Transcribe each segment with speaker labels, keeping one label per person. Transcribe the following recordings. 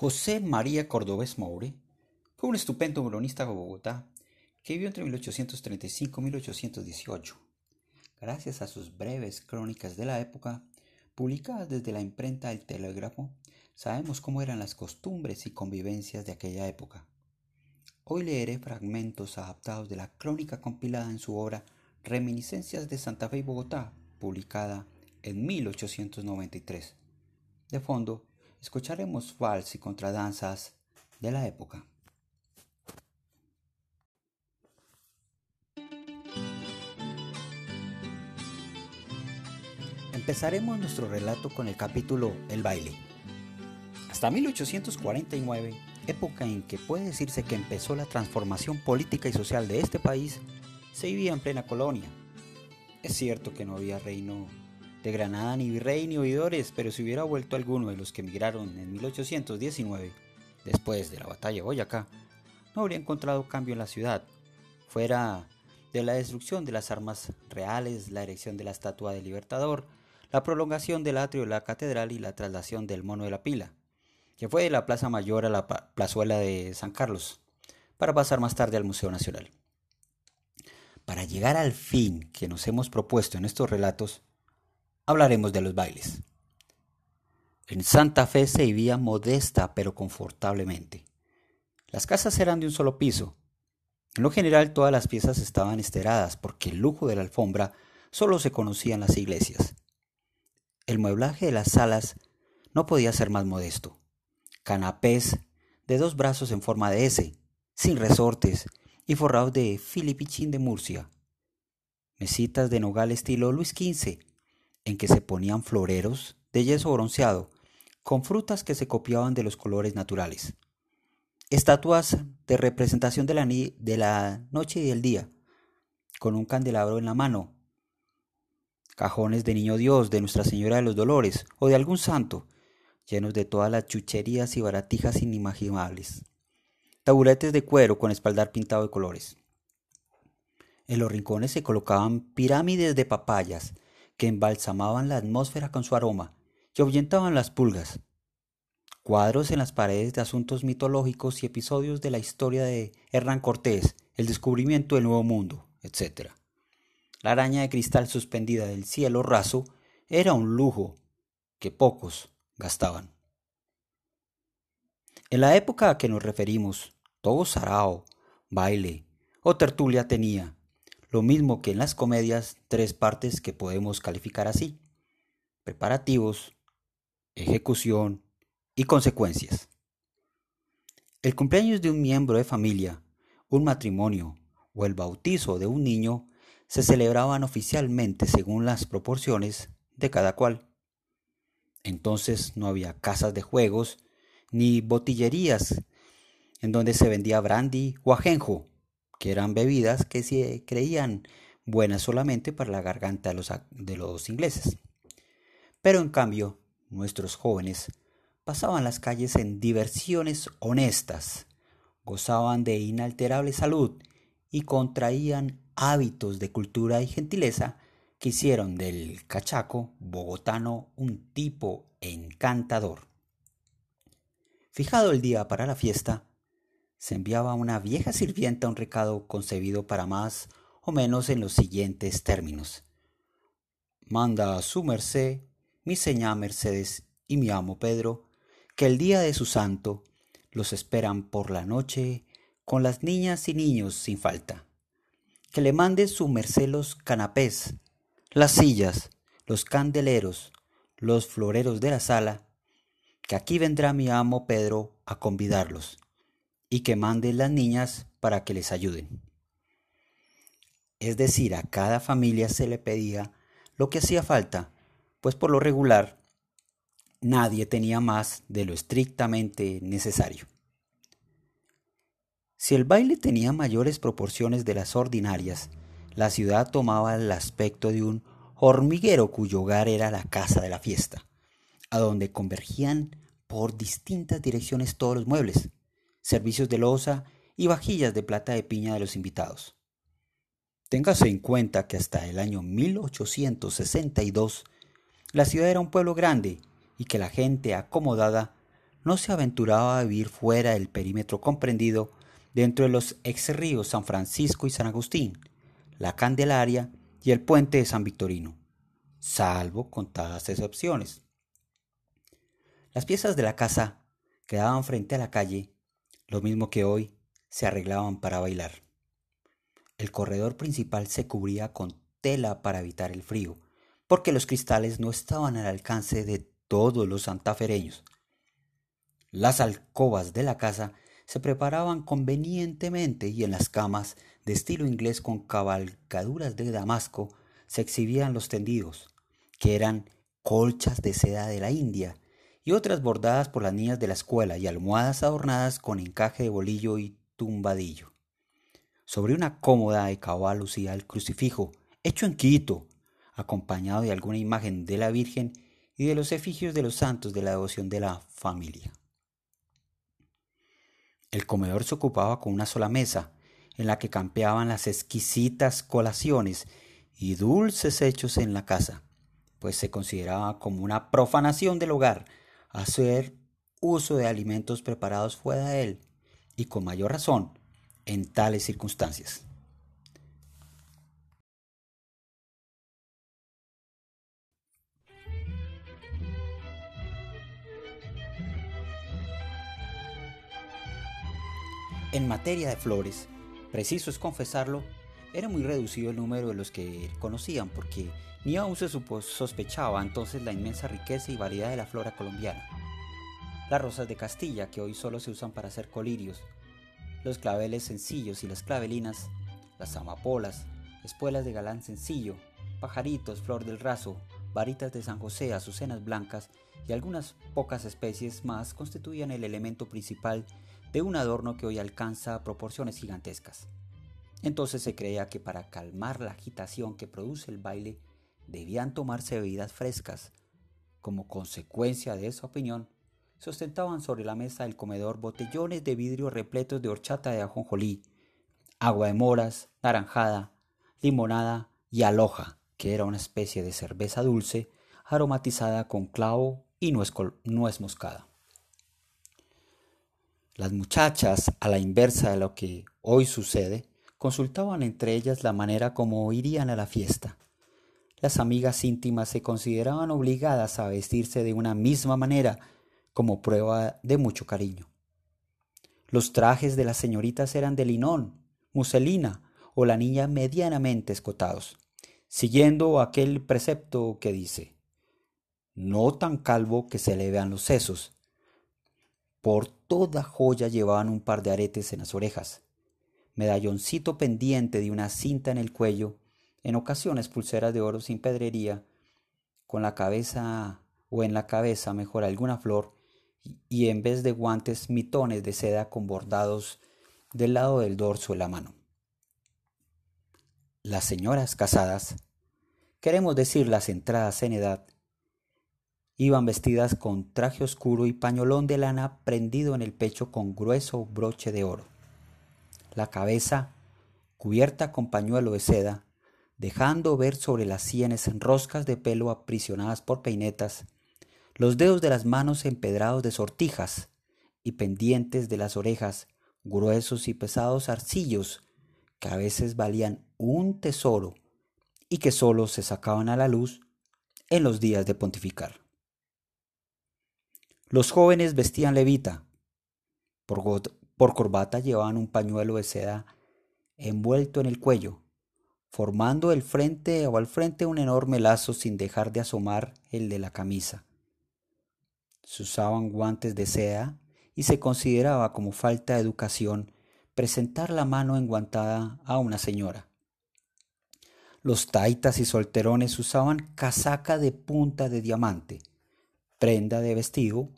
Speaker 1: José María Cordobés Moure fue un estupendo cronista de Bogotá que vivió entre 1835 y 1818. Gracias a sus breves crónicas de la época, publicadas desde la imprenta del Telégrafo, sabemos cómo eran las costumbres y convivencias de aquella época. Hoy leeré fragmentos adaptados de la crónica compilada en su obra Reminiscencias de Santa Fe y Bogotá, publicada en 1893. De fondo, escucharemos vals y contradanzas de la época. Empezaremos nuestro relato con el capítulo El baile. Hasta 1849, época en que puede decirse que empezó la transformación política y social de este país, se vivía en plena colonia. Es cierto que no había reino de Granada ni virrey ni oidores, pero si hubiera vuelto alguno de los que emigraron en 1819, después de la batalla de Boyacá, no habría encontrado cambio en la ciudad, fuera de la destrucción de las armas reales, la erección de la estatua del Libertador, la prolongación del atrio de la catedral y la traslación del mono de la pila, que fue de la Plaza Mayor a la plazuela de San Carlos, para pasar más tarde al Museo Nacional. Para llegar al fin que nos hemos propuesto en estos relatos, hablaremos de los bailes. En Santa Fe se vivía modesta pero confortablemente. Las casas eran de un solo piso. En lo general todas las piezas estaban esteradas porque el lujo de la alfombra solo se conocía en las iglesias. El mueblaje de las salas no podía ser más modesto. Canapés de dos brazos en forma de S, sin resortes y forrados de filipichín de Murcia. Mesitas de nogal estilo Luis XV, en que se ponían floreros de yeso bronceado, con frutas que se copiaban de los colores naturales. Estatuas de representación de la, de la noche y del día, con un candelabro en la mano. Cajones de Niño Dios, de Nuestra Señora de los Dolores o de algún santo, llenos de todas las chucherías y baratijas inimaginables taburetes de cuero con espaldar pintado de colores. En los rincones se colocaban pirámides de papayas que embalsamaban la atmósfera con su aroma y ahuyentaban las pulgas. Cuadros en las paredes de asuntos mitológicos y episodios de la historia de Hernán Cortés, el descubrimiento del Nuevo Mundo, etc. La araña de cristal suspendida del cielo raso era un lujo que pocos gastaban. En la época a que nos referimos, todo sarao, baile o tertulia tenía, lo mismo que en las comedias, tres partes que podemos calificar así, preparativos, ejecución y consecuencias. El cumpleaños de un miembro de familia, un matrimonio o el bautizo de un niño se celebraban oficialmente según las proporciones de cada cual. Entonces no había casas de juegos ni botillerías en donde se vendía brandy o ajenjo, que eran bebidas que se creían buenas solamente para la garganta de los, de los ingleses. Pero en cambio, nuestros jóvenes pasaban las calles en diversiones honestas, gozaban de inalterable salud y contraían hábitos de cultura y gentileza que hicieron del cachaco bogotano un tipo encantador. Fijado el día para la fiesta, se enviaba una vieja sirvienta un recado concebido para más o menos en los siguientes términos. Manda a su merced, mi señá Mercedes y mi amo Pedro, que el día de su santo los esperan por la noche con las niñas y niños sin falta. Que le mande su merced los canapés, las sillas, los candeleros, los floreros de la sala, que aquí vendrá mi amo Pedro a convidarlos y que mande las niñas para que les ayuden. Es decir, a cada familia se le pedía lo que hacía falta, pues por lo regular nadie tenía más de lo estrictamente necesario. Si el baile tenía mayores proporciones de las ordinarias, la ciudad tomaba el aspecto de un hormiguero cuyo hogar era la casa de la fiesta, a donde convergían por distintas direcciones todos los muebles, servicios de loza y vajillas de plata de piña de los invitados. Téngase en cuenta que hasta el año 1862 la ciudad era un pueblo grande y que la gente acomodada no se aventuraba a vivir fuera del perímetro comprendido dentro de los ex ríos San Francisco y San Agustín, la Candelaria y el puente de San Victorino, salvo contadas excepciones. Las piezas de la casa quedaban frente a la calle, lo mismo que hoy se arreglaban para bailar. El corredor principal se cubría con tela para evitar el frío, porque los cristales no estaban al alcance de todos los santafereños. Las alcobas de la casa se preparaban convenientemente y en las camas de estilo inglés con cabalgaduras de damasco se exhibían los tendidos, que eran colchas de seda de la India y otras bordadas por las niñas de la escuela y almohadas adornadas con encaje de bolillo y tumbadillo. Sobre una cómoda de cabal lucía el crucifijo, hecho en Quito, acompañado de alguna imagen de la Virgen y de los efigios de los santos de la devoción de la familia. El comedor se ocupaba con una sola mesa, en la que campeaban las exquisitas colaciones y dulces hechos en la casa, pues se consideraba como una profanación del hogar hacer uso de alimentos preparados fuera de él, y con mayor razón en tales circunstancias. En materia de flores, preciso es confesarlo, era muy reducido el número de los que conocían porque ni aún se sospechaba entonces la inmensa riqueza y variedad de la flora colombiana. Las rosas de Castilla, que hoy solo se usan para hacer colirios, los claveles sencillos y las clavelinas, las amapolas, espuelas de galán sencillo, pajaritos, flor del raso, varitas de San José, azucenas blancas y algunas pocas especies más constituían el elemento principal de un adorno que hoy alcanza proporciones gigantescas. Entonces se creía que para calmar la agitación que produce el baile debían tomarse bebidas frescas. Como consecuencia de esa opinión, se ostentaban sobre la mesa del comedor botellones de vidrio repletos de horchata de ajonjolí, agua de moras, naranjada, limonada y aloja, que era una especie de cerveza dulce aromatizada con clavo y nuez moscada. Las muchachas, a la inversa de lo que hoy sucede, consultaban entre ellas la manera como irían a la fiesta. Las amigas íntimas se consideraban obligadas a vestirse de una misma manera como prueba de mucho cariño. Los trajes de las señoritas eran de linón, muselina o la niña medianamente escotados, siguiendo aquel precepto que dice, no tan calvo que se le vean los sesos, por toda joya llevaban un par de aretes en las orejas, medalloncito pendiente de una cinta en el cuello, en ocasiones pulseras de oro sin pedrería, con la cabeza o en la cabeza mejor alguna flor, y en vez de guantes mitones de seda con bordados del lado del dorso de la mano. Las señoras casadas, queremos decir las entradas en edad, Iban vestidas con traje oscuro y pañolón de lana prendido en el pecho con grueso broche de oro. La cabeza cubierta con pañuelo de seda, dejando ver sobre las sienes roscas de pelo aprisionadas por peinetas, los dedos de las manos empedrados de sortijas y pendientes de las orejas gruesos y pesados arcillos que a veces valían un tesoro y que sólo se sacaban a la luz en los días de pontificar. Los jóvenes vestían levita. Por, corbata llevaban un pañuelo de seda envuelto en el cuello, formando el frente o al frente un enorme lazo sin dejar de asomar el de la camisa. Se usaban guantes de seda y se consideraba como falta de educación presentar la mano enguantada a una señora. Los taitas y solterones usaban casaca de punta de diamante, prenda de vestido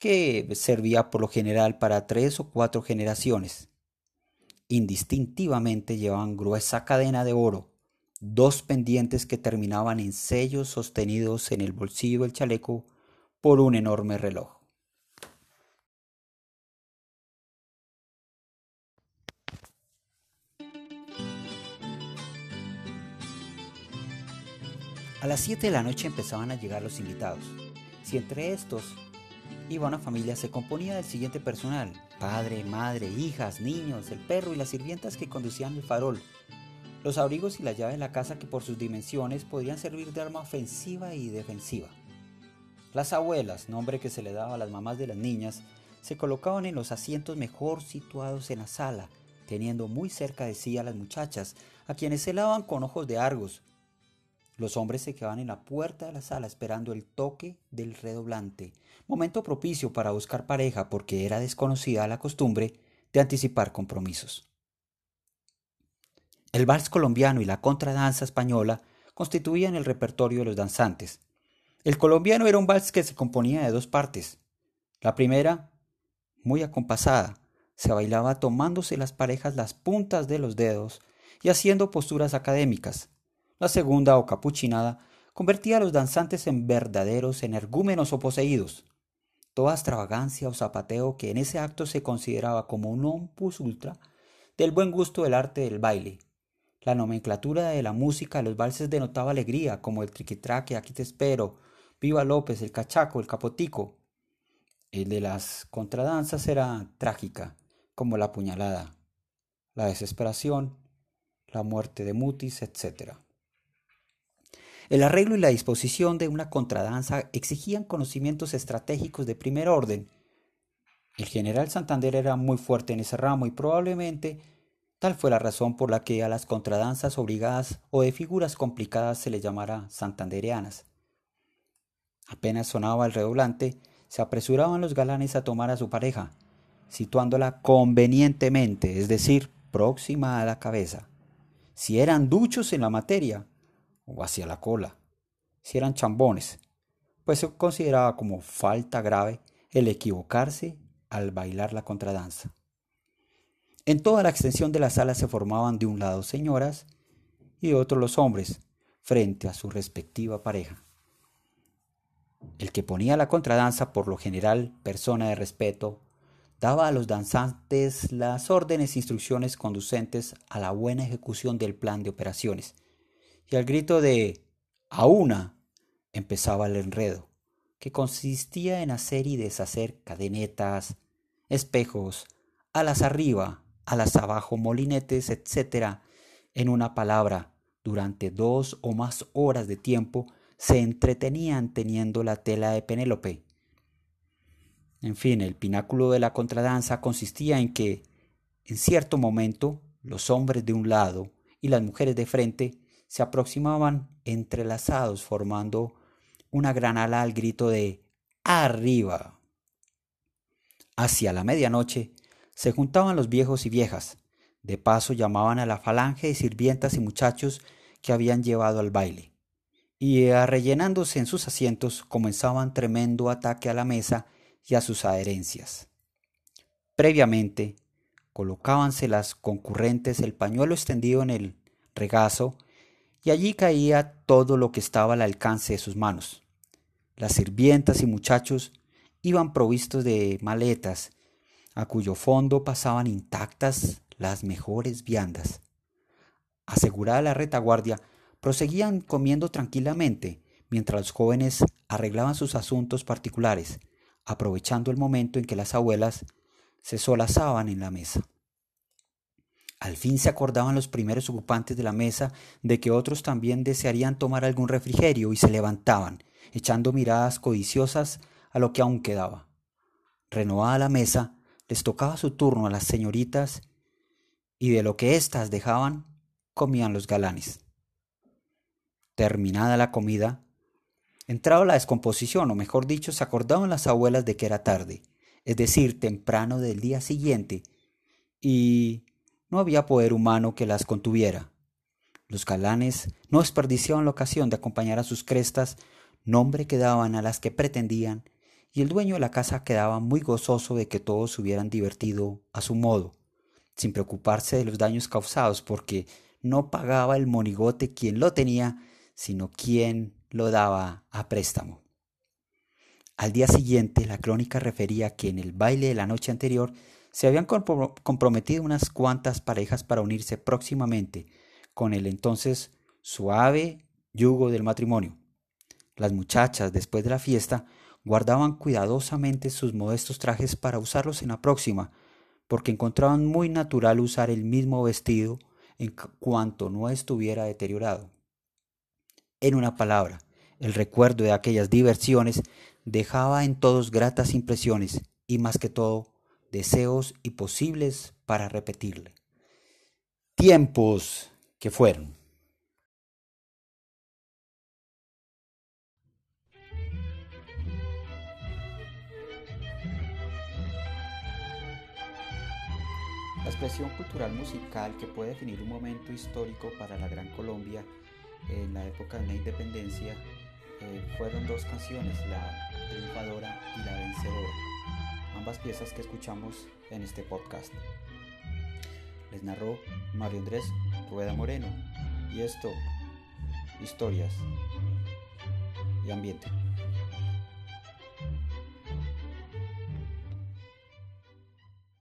Speaker 1: que servía por lo general para tres o cuatro generaciones. Indistintivamente llevaban gruesa cadena de oro, dos pendientes que terminaban en sellos sostenidos en el bolsillo del chaleco por un enorme reloj. A las 7 de la noche empezaban a llegar los invitados. Si entre estos iba una familia se componía del siguiente personal, padre, madre, hijas, niños, el perro y las sirvientas que conducían el farol, los abrigos y la llave de la casa que por sus dimensiones podrían servir de arma ofensiva y defensiva. Las abuelas, nombre que se le daba a las mamás de las niñas, se colocaban en los asientos mejor situados en la sala, teniendo muy cerca de sí a las muchachas, a quienes se lavaban con ojos de argos. Los hombres se quedaban en la puerta de la sala esperando el toque del redoblante, momento propicio para buscar pareja porque era desconocida la costumbre de anticipar compromisos. El vals colombiano y la contradanza española constituían el repertorio de los danzantes. El colombiano era un vals que se componía de dos partes. La primera, muy acompasada, se bailaba tomándose las parejas las puntas de los dedos y haciendo posturas académicas. La segunda, o capuchinada, convertía a los danzantes en verdaderos energúmenos o poseídos. Toda extravagancia o zapateo que en ese acto se consideraba como un opus ultra del buen gusto del arte del baile. La nomenclatura de la música de los valses denotaba alegría, como el triquitraque, aquí te espero, viva López, el cachaco, el capotico. El de las contradanzas era trágica, como la puñalada, la desesperación, la muerte de Mutis, etc. El arreglo y la disposición de una contradanza exigían conocimientos estratégicos de primer orden. El general Santander era muy fuerte en ese ramo y probablemente tal fue la razón por la que a las contradanzas obligadas o de figuras complicadas se le llamara santandereanas. Apenas sonaba el redoblante, se apresuraban los galanes a tomar a su pareja, situándola convenientemente, es decir, próxima a la cabeza. Si eran duchos en la materia, o hacia la cola. Si eran chambones, pues se consideraba como falta grave el equivocarse al bailar la contradanza. En toda la extensión de la sala se formaban de un lado señoras y de otro los hombres, frente a su respectiva pareja. El que ponía la contradanza, por lo general persona de respeto, daba a los danzantes las órdenes e instrucciones conducentes a la buena ejecución del plan de operaciones. Y al grito de a una empezaba el enredo, que consistía en hacer y deshacer cadenetas, espejos, alas arriba, alas abajo, molinetes, etc. En una palabra, durante dos o más horas de tiempo se entretenían teniendo la tela de Penélope. En fin, el pináculo de la contradanza consistía en que, en cierto momento, los hombres de un lado y las mujeres de frente se aproximaban entrelazados formando una gran ala al grito de arriba. Hacia la medianoche se juntaban los viejos y viejas. De paso llamaban a la falange de sirvientas y muchachos que habían llevado al baile y rellenándose en sus asientos comenzaban tremendo ataque a la mesa y a sus adherencias. Previamente, colocábanse las concurrentes el pañuelo extendido en el regazo y allí caía todo lo que estaba al alcance de sus manos. Las sirvientas y muchachos iban provistos de maletas, a cuyo fondo pasaban intactas las mejores viandas. Asegurada la retaguardia, Proseguían comiendo tranquilamente mientras los jóvenes arreglaban sus asuntos particulares, aprovechando el momento en que las abuelas se solazaban en la mesa. Al fin se acordaban los primeros ocupantes de la mesa de que otros también desearían tomar algún refrigerio y se levantaban, echando miradas codiciosas a lo que aún quedaba. Renovada la mesa, les tocaba su turno a las señoritas y de lo que éstas dejaban comían los galanes. Terminada la comida, entraba la descomposición, o mejor dicho, se acordaban las abuelas de que era tarde, es decir, temprano del día siguiente, y no había poder humano que las contuviera. Los galanes no desperdiciaban la ocasión de acompañar a sus crestas, nombre que daban a las que pretendían, y el dueño de la casa quedaba muy gozoso de que todos se hubieran divertido a su modo, sin preocuparse de los daños causados, porque no pagaba el monigote quien lo tenía, sino quien lo daba a préstamo. Al día siguiente, la crónica refería que en el baile de la noche anterior se habían comprometido unas cuantas parejas para unirse próximamente con el entonces suave yugo del matrimonio. Las muchachas, después de la fiesta, guardaban cuidadosamente sus modestos trajes para usarlos en la próxima, porque encontraban muy natural usar el mismo vestido en cuanto no estuviera deteriorado. En una palabra, el recuerdo de aquellas diversiones dejaba en todos gratas impresiones y más que todo deseos y posibles para repetirle. Tiempos que fueron. La expresión cultural musical que puede definir un momento histórico para la Gran Colombia en la época de la independencia eh, fueron dos canciones, la triunfadora y la vencedora, ambas piezas que escuchamos en este podcast. Les narró Mario Andrés Rueda Moreno y esto, historias y ambiente.